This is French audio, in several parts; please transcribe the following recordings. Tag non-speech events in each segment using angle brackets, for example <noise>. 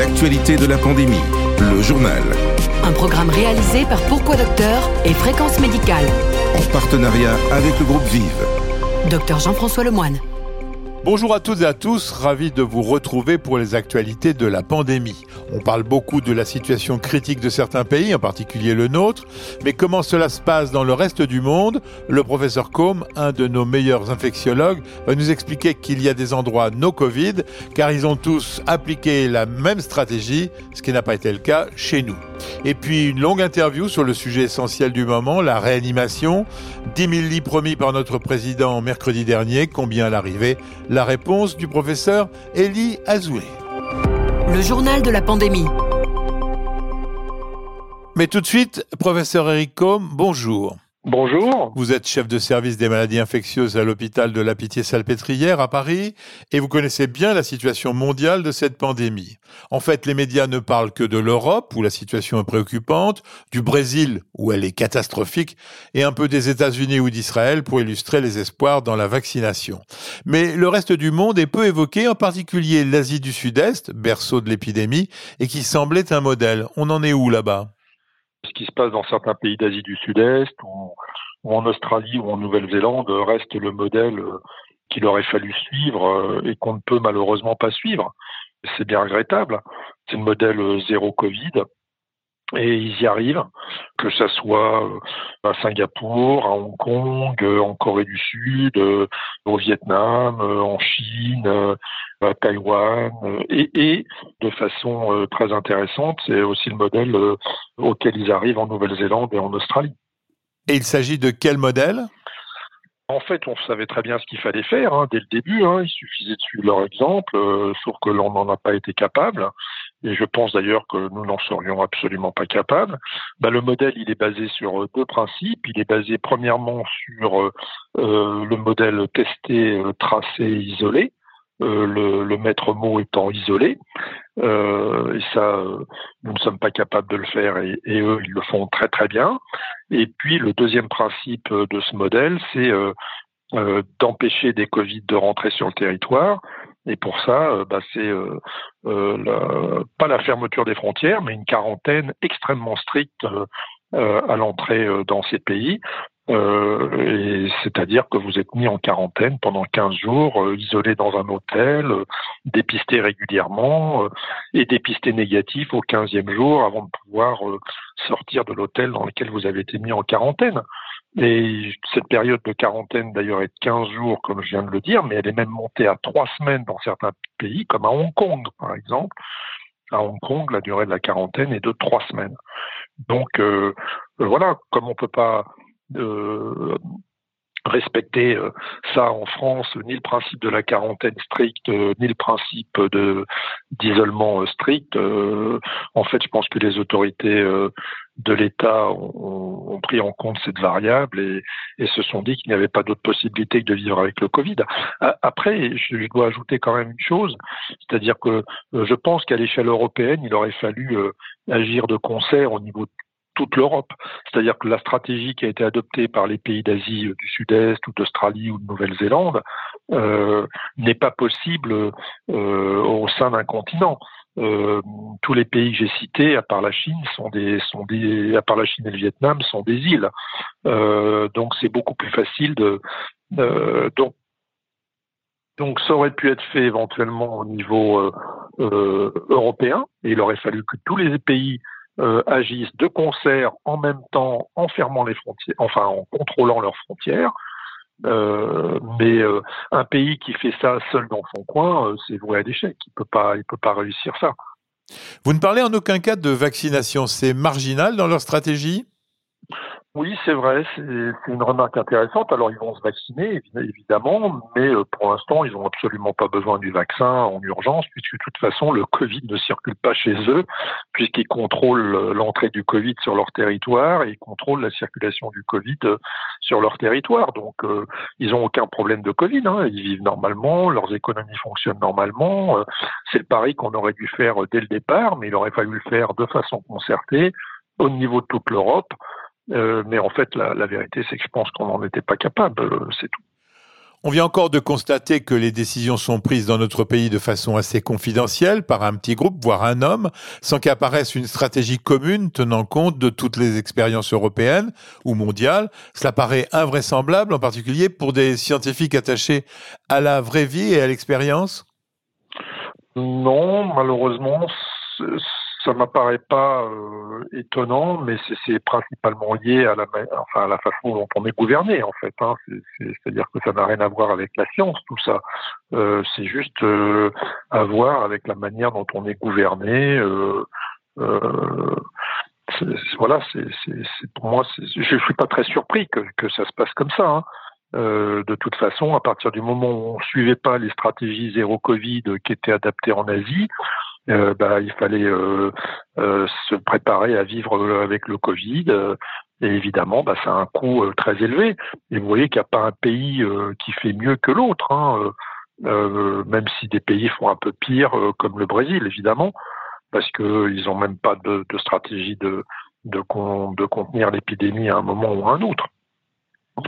l'actualité de la pandémie, le journal. Un programme réalisé par Pourquoi Docteur et Fréquence Médicale. En partenariat avec le groupe Vive. Docteur Jean-François Lemoine. Bonjour à toutes et à tous, ravi de vous retrouver pour les actualités de la pandémie. On parle beaucoup de la situation critique de certains pays, en particulier le nôtre, mais comment cela se passe dans le reste du monde? Le professeur Combe, un de nos meilleurs infectiologues, va nous expliquer qu'il y a des endroits no Covid, car ils ont tous appliqué la même stratégie, ce qui n'a pas été le cas chez nous. Et puis une longue interview sur le sujet essentiel du moment, la réanimation. 10 000 lits promis par notre président mercredi dernier, combien à l'arrivée? La réponse du professeur Elie Azoulay. Le journal de la pandémie. Mais tout de suite, professeur Eric Combe, bonjour. Bonjour. Vous êtes chef de service des maladies infectieuses à l'hôpital de la Pitié-Salpêtrière à Paris et vous connaissez bien la situation mondiale de cette pandémie. En fait, les médias ne parlent que de l'Europe où la situation est préoccupante, du Brésil où elle est catastrophique et un peu des États-Unis ou d'Israël pour illustrer les espoirs dans la vaccination. Mais le reste du monde est peu évoqué, en particulier l'Asie du Sud-Est, berceau de l'épidémie, et qui semblait un modèle. On en est où là-bas? Ce qui se passe dans certains pays d'Asie du Sud-Est ou, en Australie ou en Nouvelle-Zélande reste le modèle euh, qu'il aurait fallu suivre euh, et qu'on ne peut malheureusement pas suivre. C'est bien regrettable. C'est le modèle euh, zéro Covid. Et ils y arrivent, que ce soit à Singapour, à Hong Kong, en Corée du Sud, au Vietnam, en Chine, à Taïwan, et, et de façon très intéressante, c'est aussi le modèle auquel ils arrivent en Nouvelle-Zélande et en Australie. Et il s'agit de quel modèle? En fait, on savait très bien ce qu'il fallait faire hein, dès le début. Hein. il suffisait de suivre leur exemple, euh, sauf que l'on n'en a pas été capable. Et je pense d'ailleurs que nous n'en serions absolument pas capables. Bah, le modèle, il est basé sur deux principes. Il est basé premièrement sur euh, euh le modèle testé, euh, tracé, isolé. Euh, le, le, maître mot étant isolé. Euh, et ça, euh, nous ne sommes pas capables de le faire et, et, eux, ils le font très très bien. Et puis le deuxième principe de ce modèle, c'est euh, d'empêcher des Covid de rentrer sur le territoire. Et pour ça, bah, c'est pas la fermeture des frontières, mais une quarantaine extrêmement stricte à l'entrée dans ces pays, euh, c'est-à-dire que vous êtes mis en quarantaine pendant 15 jours, euh, isolé dans un hôtel, euh, dépisté régulièrement et dépisté négatif au 15e jour avant de pouvoir sortir de l'hôtel dans lequel vous avez été mis en quarantaine. Et cette période de quarantaine, d'ailleurs, est de 15 jours, comme je viens de le dire, mais elle est même montée à 3 semaines dans certains pays, comme à Hong Kong, par exemple. À Hong Kong, la durée de la quarantaine est de 3 semaines. Donc, voilà, comme on peut pas de respecter euh, ça en France, ni le principe de la quarantaine stricte, euh, ni le principe de d'isolement euh, strict. En fait, je pense que les autorités de l'État ont, pris en compte cette variable et, et se sont dit qu'il n'y avait pas d'autre possibilité que de vivre avec le Covid. Après, je dois ajouter quand même une chose, c'est-à-dire que je pense qu'à l'échelle européenne, il aurait fallu agir de concert au niveau toute l'Europe. C'est-à-dire que la stratégie qui a été adoptée par les pays d'Asie euh, du Sud-Est ou d'Australie ou de Nouvelle-Zélande euh, n'est pas possible euh, au sein d'un continent. Tous les pays que j'ai cités, à part la Chine, sont des, sont des, à part la Chine et le Vietnam, sont des îles. Donc c'est beaucoup plus facile de. donc, donc ça aurait pu être fait éventuellement au niveau européen, et il aurait fallu que tous les pays euh, agissent de concert en même temps en fermant les frontières, enfin en contrôlant leurs frontières. Euh, mais euh, un pays qui fait ça seul dans son coin, c'est voué à l'échec. Il peut peut pas réussir ça. Vous ne parlez en aucun cas de vaccination. C'est marginal dans leur stratégie? Oui, c'est vrai, c'est une remarque intéressante. Alors, ils vont se vacciner, évidemment, mais euh, pour l'instant, ils n'ont absolument pas besoin du vaccin en urgence, puisque de toute façon, le Covid ne circule pas chez eux, puisqu'ils contrôlent euh, l'entrée du Covid sur leur territoire et ils contrôlent la circulation du Covid euh, sur leur territoire. Donc, ils n'ont aucun problème de Covid. Hein. Ils vivent normalement, leurs économies fonctionnent normalement. c'est le pari qu'on aurait dû faire dès le départ, mais il aurait fallu le faire de façon concertée au niveau de toute l'Europe. Euh, mais en fait, la, vérité, c'est que je pense qu'on n'en était pas capable, euh, c'est tout. On vient encore de constater que les décisions sont prises dans notre pays de façon assez confidentielle par un petit groupe, voire un homme, sans qu'apparaisse une stratégie commune tenant compte de toutes les expériences européennes ou mondiales. Cela paraît invraisemblable, en particulier pour des scientifiques attachés à la vraie vie et à l'expérience? Non, malheureusement, ça m'apparaît pas euh, étonnant, mais c'est principalement lié à la, enfin, à la façon dont on est gouverné en fait. Hein. C'est-à-dire que ça n'a rien à voir avec la science, tout ça. Euh, c'est juste euh, à voir avec la manière dont on est gouverné. Euh, euh, voilà, c'est pour moi, je suis pas très surpris que, que ça se passe comme ça. Hein. Euh, de toute façon, à partir du moment où on suivait pas les stratégies zéro Covid qui étaient adaptées en Asie, euh, bah, il fallait euh, euh, se préparer à vivre avec le Covid. et évidemment, bah, ça a un coût très élevé. Et vous voyez qu'il n'y a pas un pays qui fait mieux que l'autre, hein, même si des pays font un peu pire, comme le Brésil, évidemment, parce qu'ils n'ont même pas de, stratégie de, de, de contenir l'épidémie à un moment ou à un autre.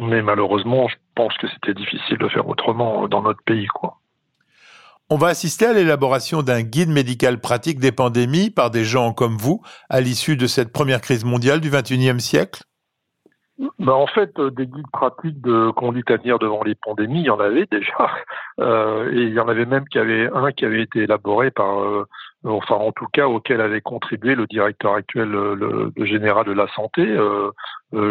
Mais malheureusement, je pense que c'était difficile de faire autrement dans notre pays, quoi. On va assister à l'élaboration d'un guide médical pratique des pandémies par des gens comme vous à l'issue de cette première crise mondiale du XXIe siècle? Ben en fait, euh, des guides pratiques de conduite à tenir devant les pandémies, il y en avait déjà. <laughs> Euh, et il y en avait même qui avait un qui avait été élaboré par, euh, enfin en tout cas auquel avait contribué le directeur actuel, le, général de la santé,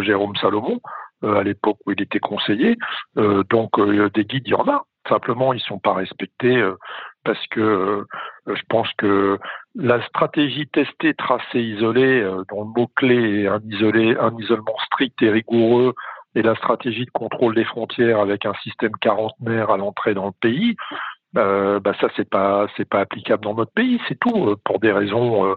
Jérôme Salomon, à l'époque où il était conseiller. donc des guides, il y en a. Simplement, ils sont pas respectés euh, parce que euh, je pense que la stratégie testée, tracée, isolée, euh, dont le mot-clé est un, isolé, un isolement strict et rigoureux, et la stratégie de contrôle des frontières avec un système quarantenaire à l'entrée dans le pays, euh, bah ça c'est pas c'est pas applicable dans notre pays, c'est tout pour des raisons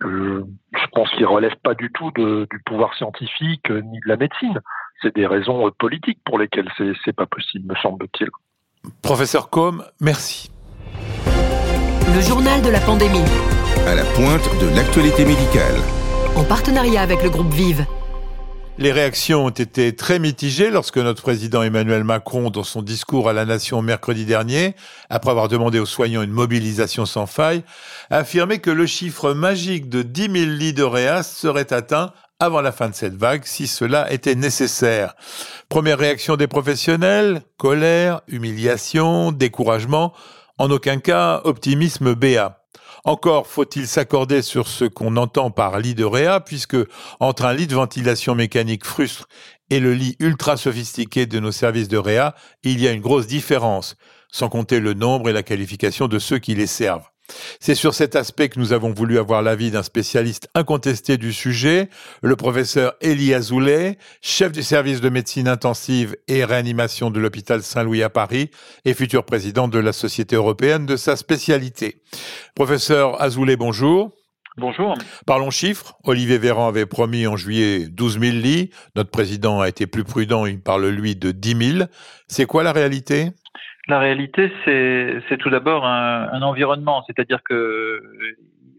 je pense qu'ils relèvent pas du tout de, du pouvoir scientifique ni de la médecine. C'est des raisons politiques pour lesquelles c'est c'est pas possible, me semble-t-il. Professeur Combe, merci. Le journal de la pandémie. À la pointe de l'actualité médicale. En partenariat avec le groupe Vive. Les réactions ont été très mitigées lorsque notre président Emmanuel Macron, dans son discours à la nation mercredi dernier, après avoir demandé aux soignants une mobilisation sans faille, a affirmé que le chiffre magique de 10 000 lits de réas serait atteint avant la fin de cette vague si cela était nécessaire. Première réaction des professionnels, colère, humiliation, découragement, en aucun cas optimisme BA. Encore faut-il s'accorder sur ce qu'on entend par lit de réa, puisque entre un lit de ventilation mécanique frustre et le lit ultra sophistiqué de nos services de réa, il y a une grosse différence, sans compter le nombre et la qualification de ceux qui les servent. C'est sur cet aspect que nous avons voulu avoir l'avis d'un spécialiste incontesté du sujet, le professeur Elie Azoulay, chef du service de médecine intensive et réanimation de l'hôpital Saint-Louis à Paris et futur président de la Société européenne de sa spécialité. Professeur Azoulay, bonjour. Bonjour. Parlons chiffres. Olivier Véran avait promis en juillet 12 000 lits. Notre président a été plus prudent, il parle lui de 10 000. C'est quoi la réalité? La réalité, c'est tout d'abord un, environnement, c'est-à-dire que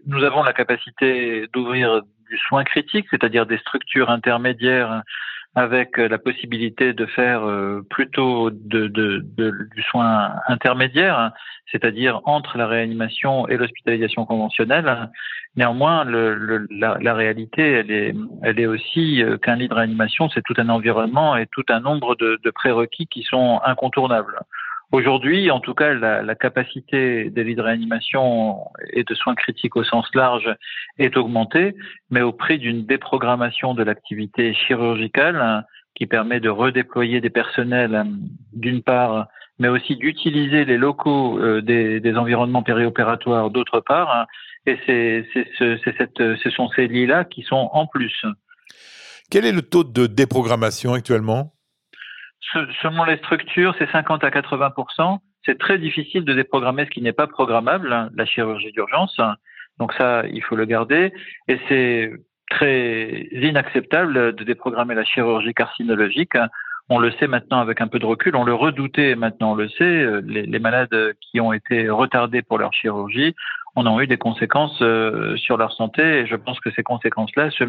nous avons la capacité d'ouvrir du soin critique, c'est-à-dire des structures intermédiaires avec la possibilité de faire euh, plutôt du soin intermédiaire, c'est-à-dire entre la réanimation et l'hospitalisation conventionnelle. Néanmoins, la, réalité, elle est, aussi euh, qu'un lit de réanimation, c'est tout un environnement et tout un nombre de prérequis qui sont incontournables. Aujourd'hui, en tout cas, la, la, capacité des lits de réanimation et de soins critiques au sens large est augmentée, mais au prix d'une déprogrammation de l'activité chirurgicale qui permet de redéployer des personnels d'une part, mais aussi d'utiliser les locaux euh, des, des, environnements périopératoires d'autre part. Et c'est, ce, cette, ce sont ces lits-là qui sont en plus. Quel est le taux de déprogrammation actuellement? Selon les structures, c'est 50 à 80% C'est très difficile de déprogrammer ce qui n'est pas programmable, hein, la chirurgie d'urgence. Donc ça, il faut le garder. Et c'est très inacceptable de déprogrammer la chirurgie carcinologique. On le sait maintenant avec un peu de recul, on le redoutait, maintenant on le sait. Les, les malades qui ont été retardés pour leur chirurgie on a eu des conséquences euh, sur leur santé. Et je pense que ces conséquences-là se,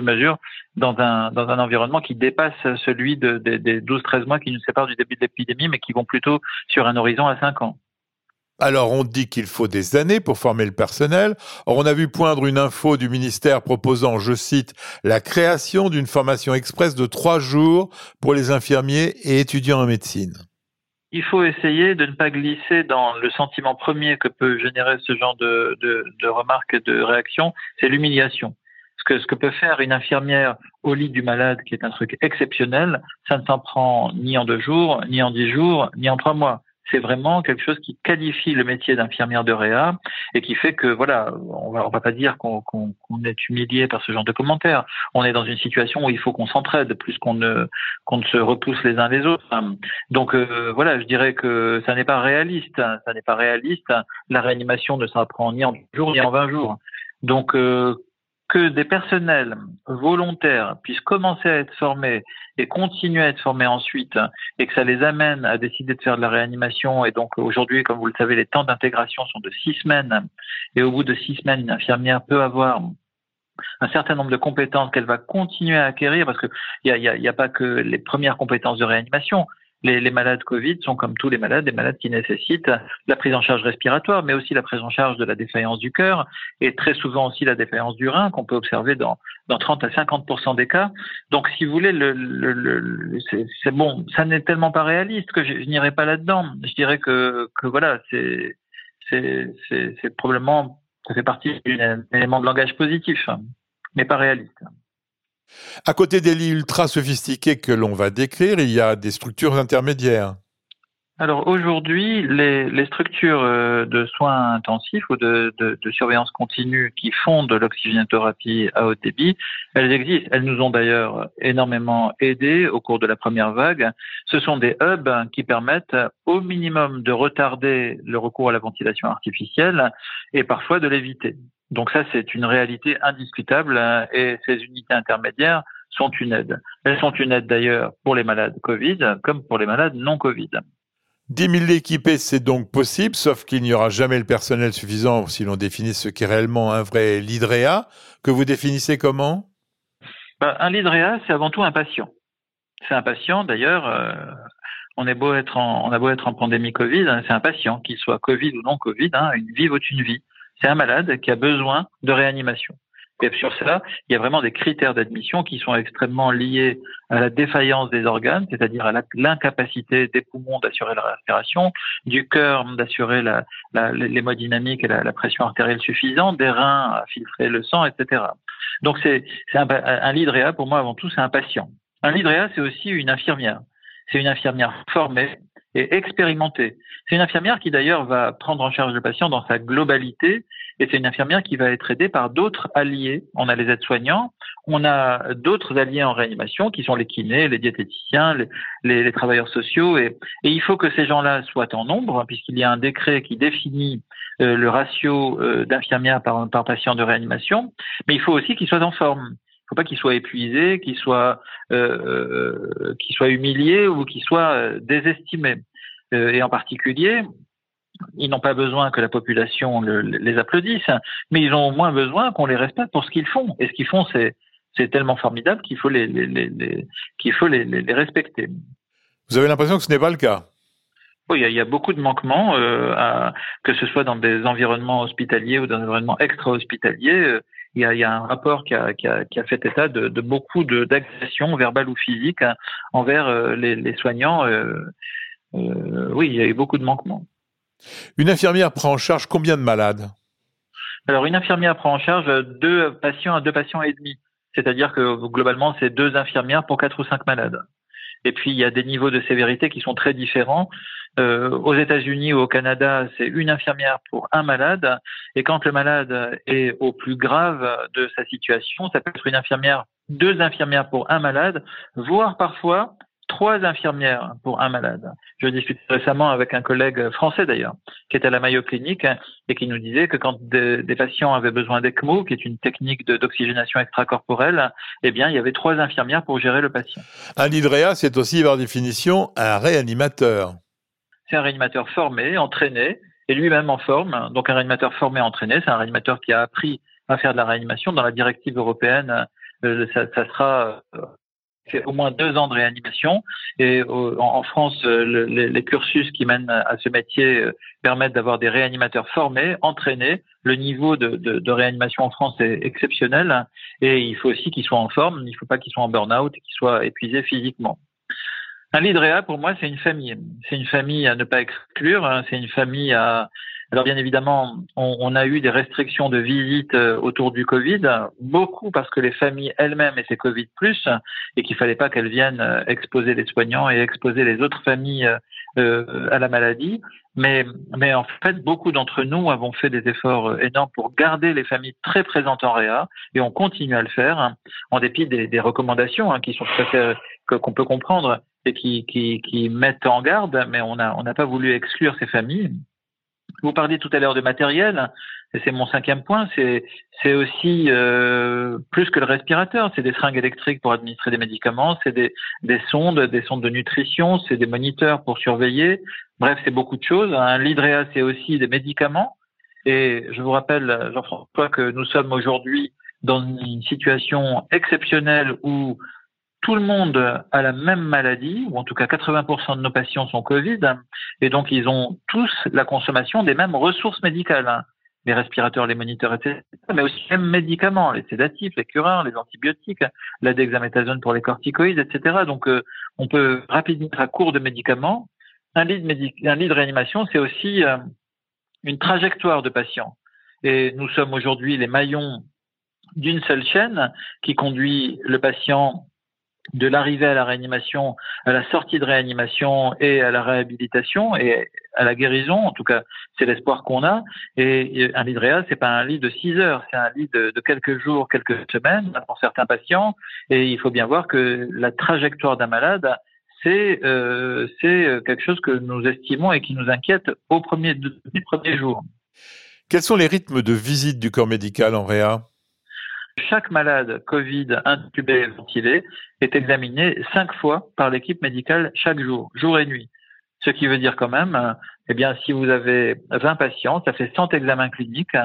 mesurent dans un, dans un environnement qui dépasse celui de, des 12-13 mois qui nous séparent du début de l'épidémie, mais qui vont plutôt sur un horizon à 5 ans. Alors on dit qu'il faut des années pour former le personnel. Or on a vu poindre une info du ministère proposant, je cite, la création d'une formation express de trois jours pour les infirmiers et étudiants en médecine. Il faut essayer de ne pas glisser dans le sentiment premier que peut générer ce genre de, remarques et de réactions, c'est l'humiliation. Ce que peut faire une infirmière au lit du malade, qui est un truc exceptionnel, ça ne s'en prend ni en deux jours, ni en dix jours, ni en trois mois c'est vraiment quelque chose qui qualifie le métier d'infirmière de réa et qui fait que voilà, on va va pas dire qu'on est humilié par ce genre de commentaires. On est dans une situation où il faut qu'on s'entraide plus qu'on ne qu'on ne se repousse les uns les autres. Donc euh, voilà, je dirais que ça n'est pas réaliste. Ça n'est pas réaliste. La réanimation ne s'apprend ni en jours ni en 20 jours. Donc euh, que des personnels volontaires puissent commencer à être formés et continuer à être formés ensuite, et que ça les amène à décider de faire de la réanimation. Et donc aujourd'hui, comme vous le savez, les temps d'intégration sont de six semaines. Et au bout de six semaines, une infirmière peut avoir un certain nombre de compétences qu'elle va continuer à acquérir, parce qu'il n'y y a pas que les premières compétences de réanimation les, les, malades Covid sont comme tous les malades des malades qui nécessitent la prise en charge respiratoire, mais aussi la prise en charge de la défaillance du cœur et très souvent aussi la défaillance du rein qu'on peut observer dans, dans 30 à 50 des cas. Donc, si vous voulez, le, le, le c'est bon, ça n'est tellement pas réaliste que je, n'irai pas là-dedans. Je dirais que, que voilà, c'est c'est probablement ça fait partie d'un élément de langage positif, mais pas réaliste. À côté des lits ultra sophistiqués que l'on va décrire, il y a des structures intermédiaires. Alors aujourd'hui, les, structures euh, de soins intensifs ou de, surveillance continue qui font de l'oxygénothérapie à haut débit, elles existent. Elles nous ont d'ailleurs énormément aidés au cours de la première vague. Ce sont des hubs qui permettent au minimum de retarder le recours à la ventilation artificielle et parfois de l'éviter. Donc ça, c'est une réalité indiscutable hein, et ces unités intermédiaires sont une aide. Elles sont une aide d'ailleurs pour les malades Covid comme pour les malades non Covid. 10 000 équipés, c'est donc possible, sauf qu'il n'y aura jamais le personnel suffisant si l'on définit ce qu'est réellement un vrai LIDREA, que vous définissez comment? Ben, Un LIDREA, c'est avant tout un patient. C'est un patient, d'ailleurs, euh, on, est beau être en, on a beau être en pandémie Covid, hein, c'est un patient, qu'il soit Covid ou non Covid, hein, une vie vaut une vie c'est un malade qui a besoin de réanimation. Et sur ça, il y a vraiment des critères d'admission qui sont extrêmement liés à la défaillance des organes, c'est-à-dire à l'incapacité des poumons d'assurer la respiration, du cœur d'assurer l'hémodynamique et la, pression artérielle suffisante, des reins à filtrer le sang, etc. Donc c'est, un, un lidréa, pour moi avant tout, c'est un patient. Un lidréa, c'est aussi une infirmière. C'est une infirmière formée et expérimentée. C'est une infirmière qui d'ailleurs va prendre en charge le patient dans sa globalité et c'est une infirmière qui va être aidée par d'autres alliés. On a les aides-soignants, on a d'autres alliés en réanimation qui sont les kinés, les diététiciens, les, les, travailleurs sociaux et, il faut que ces gens-là soient en nombre puisqu'il y a un décret qui définit euh, le ratio euh, d'infirmières par, par patient de réanimation, mais il faut aussi qu'ils soient en forme faut pas qu'ils soient épuisés, qu'ils soient, euh, euh ou qu'ils soient euh, désestimés. Euh, et en particulier, ils n'ont pas besoin que la population les applaudisse, mais ils ont au moins besoin qu'on les respecte pour ce qu'ils font. Et ce qu'ils font, c'est tellement formidable qu'il faut les, les, les qu'il faut les, les, respecter. Vous avez l'impression que ce n'est pas le cas? Oui, il y, a, beaucoup de manquements, euh, à, que ce soit dans des environnements hospitaliers ou dans des environnements extra-hospitaliers il y a, il y a un rapport qui a, qui a, qui a fait état de, de beaucoup d'agressions verbales ou physiques hein, envers euh, les, les, soignants. Euh, euh, oui, il y a eu beaucoup de manquements. Une infirmière prend en charge combien de malades? Alors, une infirmière prend en charge deux patients à deux patients et demi. C'est-à-dire que globalement, c'est deux infirmières pour quatre ou cinq malades. Et puis, il y a des niveaux de sévérité qui sont très différents. Euh, aux États-Unis ou au Canada, c'est une infirmière pour un malade. Et quand le malade est au plus grave de sa situation, ça peut être une infirmière, deux infirmières pour un malade, voire parfois trois infirmières pour un malade. Je discutais récemment avec un collègue français d'ailleurs, qui était à la Mayo Clinique et qui nous disait que quand des, patients avaient besoin d'ECMO, qui est une technique d'oxygénation extracorporelle, eh bien, il y avait trois infirmières pour gérer le patient. Un hydréa, c'est aussi par définition un réanimateur c'est un réanimateur formé, entraîné, est lui-même en forme. Donc un réanimateur formé, entraîné, c'est un réanimateur qui a appris à faire de la réanimation. Dans la directive européenne, euh, ça, ça, sera fait au moins deux ans de réanimation. Et en, France, les, les, cursus qui mènent à ce métier permettent d'avoir des réanimateurs formés, entraînés. Le niveau de, de, réanimation en France est exceptionnel et il faut aussi qu'ils soient en forme. Il ne faut pas qu'ils soient en burn-out qu'ils soient épuisés physiquement. Un lit pour moi, c'est une famille. C'est une famille à ne pas exclure. Hein. C'est une famille à. Alors bien évidemment, on, on, a eu des restrictions de visite euh, autour du Covid, beaucoup parce que les familles elles-mêmes étaient Covid plus et qu'il fallait pas qu'elles viennent euh, exposer les soignants et exposer les autres familles euh, à la maladie. Mais, mais en fait, beaucoup d'entre nous avons fait des efforts énormes pour garder les familles très présentes en réa et on continue à le faire hein, en dépit des, des recommandations hein, qui sont tout à fait qu'on peut comprendre et qui, qui, qui, mettent en garde, mais on n'a on n'a pas voulu exclure ces familles. Vous parliez tout à l'heure de matériel, et c'est mon cinquième point, c'est aussi euh, plus que le respirateur, c'est des seringues électriques pour administrer des médicaments, c'est des, des sondes, des sondes de nutrition, c'est des moniteurs pour surveiller. Bref, c'est beaucoup de choses. Un l'hydréa, c'est aussi des médicaments. Et je vous rappelle, Jean-François, que nous sommes aujourd'hui dans une situation exceptionnelle où tout le monde a la même maladie, ou en tout cas 80% de nos patients sont Covid, et donc ils ont tous la consommation des mêmes ressources médicales, les respirateurs, les moniteurs, etc., mais aussi les mêmes médicaments, les sédatifs, les cureurs, les antibiotiques, la dexaméthasone pour les corticoïdes, etc. Donc euh, on peut rapidement être à court de médicaments. Un lit de, de réanimation, c'est aussi euh, une trajectoire de patients. Et nous sommes aujourd'hui les maillons d'une seule chaîne qui conduit le patient de l'arrivée à la réanimation, à la sortie de réanimation et à la réhabilitation et à la guérison. En tout cas, c'est l'espoir qu'on a. Et un lit de réa, c'est pas un lit de 6 heures, c'est un lit de, quelques jours, quelques semaines pour certains patients. Et il faut bien voir que la trajectoire d'un malade, c'est euh, quelque chose que nous estimons et qui nous inquiète au premier, du premier jour. Quels sont les rythmes de visite du corps médical en réa? Chaque malade Covid intubé et ventilé est examiné cinq fois par l'équipe médicale chaque jour, jour et nuit. Ce qui veut dire quand même, eh bien, si vous avez 20 patients, ça fait 100 examens cliniques.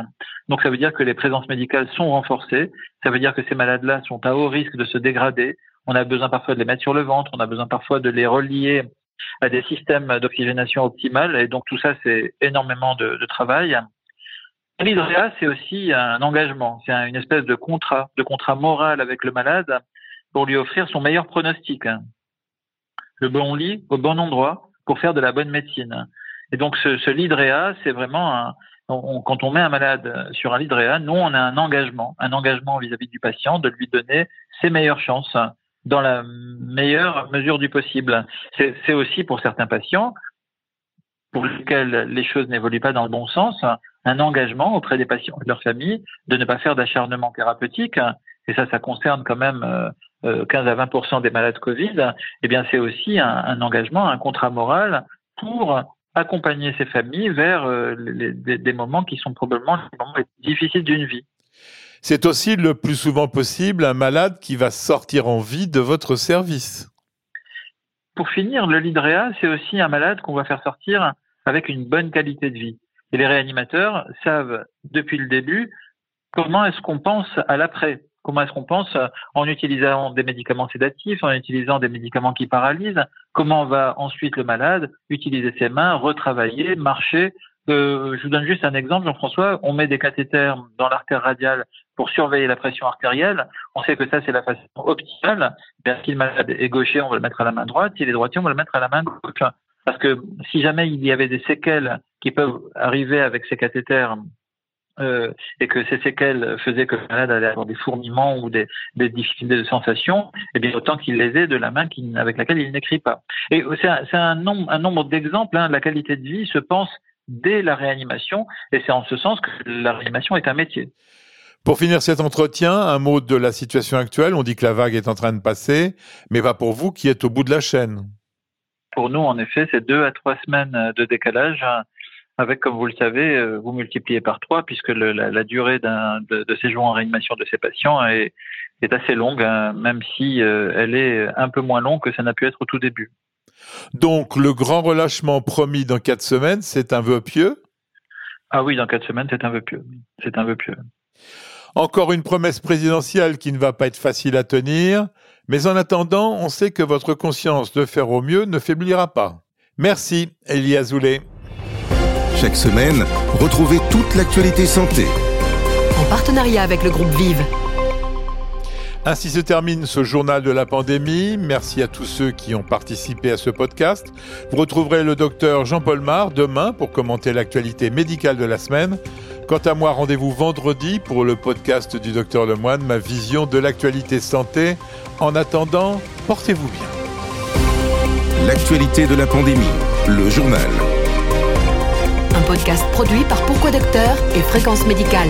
Donc, ça veut dire que les présences médicales sont renforcées. Ça veut dire que ces malades-là sont à haut risque de se dégrader. On a besoin parfois de les mettre sur le ventre. On a besoin parfois de les relier à des systèmes d'oxygénation optimale. Et donc, tout ça, c'est énormément de, de travail. L'hydréa, c'est aussi un engagement, c'est une espèce de contrat, de contrat moral avec le malade pour lui offrir son meilleur pronostic. Le bon lit au bon endroit pour faire de la bonne médecine. Et donc ce, ce c'est vraiment un, quand on met un malade sur un l'hydréa, nous on a un engagement, un engagement vis-à-vis du patient de lui donner ses meilleures chances dans la meilleure mesure du possible. C'est aussi pour certains patients pour lesquels les choses n'évoluent pas dans le bon sens, un engagement auprès des patients et de leur famille de ne pas faire d'acharnement thérapeutique. Et ça, ça concerne quand même 15 euh, euh, à 20% des malades Covid. Eh bien, c'est aussi un, engagement, un contrat moral pour accompagner ces familles vers euh, des, moments qui sont probablement les moments difficiles d'une vie. C'est aussi le plus souvent possible un malade qui va sortir en vie de votre service. Pour finir, le Lidrea, c'est aussi un malade qu'on va faire sortir avec une bonne qualité de vie. Et les réanimateurs savent depuis le début comment est-ce qu'on pense à l'après. Comment est-ce qu'on pense en utilisant des médicaments sédatifs, en utilisant des médicaments qui paralysent Comment va ensuite le malade utiliser ses mains, retravailler, marcher euh, Je vous donne juste un exemple, Jean-François. On met des cathéters dans l'artère radiale pour surveiller la pression artérielle. On sait que ça, c'est la façon optimale. Bien, si le malade est gaucher, on va le mettre à la main droite. S'il est droitier, on va le mettre à la main gauche. Parce que si jamais il y avait des séquelles qui peuvent arriver avec ces cathéters euh, et que ces séquelles faisaient que le malade allait avoir des fourmillements ou des, difficultés de sensation, eh bien autant qu'il les ait de la main avec laquelle il n'écrit pas. Et c'est un, nombre, d'exemples. Hein, la qualité de vie se pense dès la réanimation, et c'est en ce sens que la réanimation est un métier. Pour finir cet entretien, un mot de la situation actuelle. On dit que la vague est en train de passer, mais va pour vous qui êtes au bout de la chaîne. Pour nous, en effet, c'est deux à trois semaines de décalage avec, comme vous le savez, euh, vous multipliez par trois puisque la, durée de, séjour en réanimation de ces patients est, assez longue, hein, même si euh, elle est un peu moins longue que ça n'a pu être au tout début. Donc, le grand relâchement promis dans quatre semaines, c'est un vœu pieux? Ah oui, dans quatre semaines, c'est un peu pieux. C'est un peu pieux. Encore une promesse présidentielle qui ne va pas être facile à tenir, mais en attendant, on sait que votre conscience de faire au mieux ne faiblira pas. Merci, Elie Azoulay. Chaque semaine, retrouvez toute l'actualité santé. En partenariat avec le groupe Vive. Ainsi se termine ce journal de la pandémie. Merci à tous ceux qui ont participé à ce podcast. Vous retrouverez le docteur Jean-Paul Mar demain pour commenter l'actualité médicale de la semaine. Quant à moi, rendez-vous vendredi pour le podcast du docteur Lemoine, ma vision de l'actualité santé. En attendant, portez-vous bien. L'actualité de la pandémie, le journal. Un podcast produit par Pourquoi Docteur et Fréquence Médicale.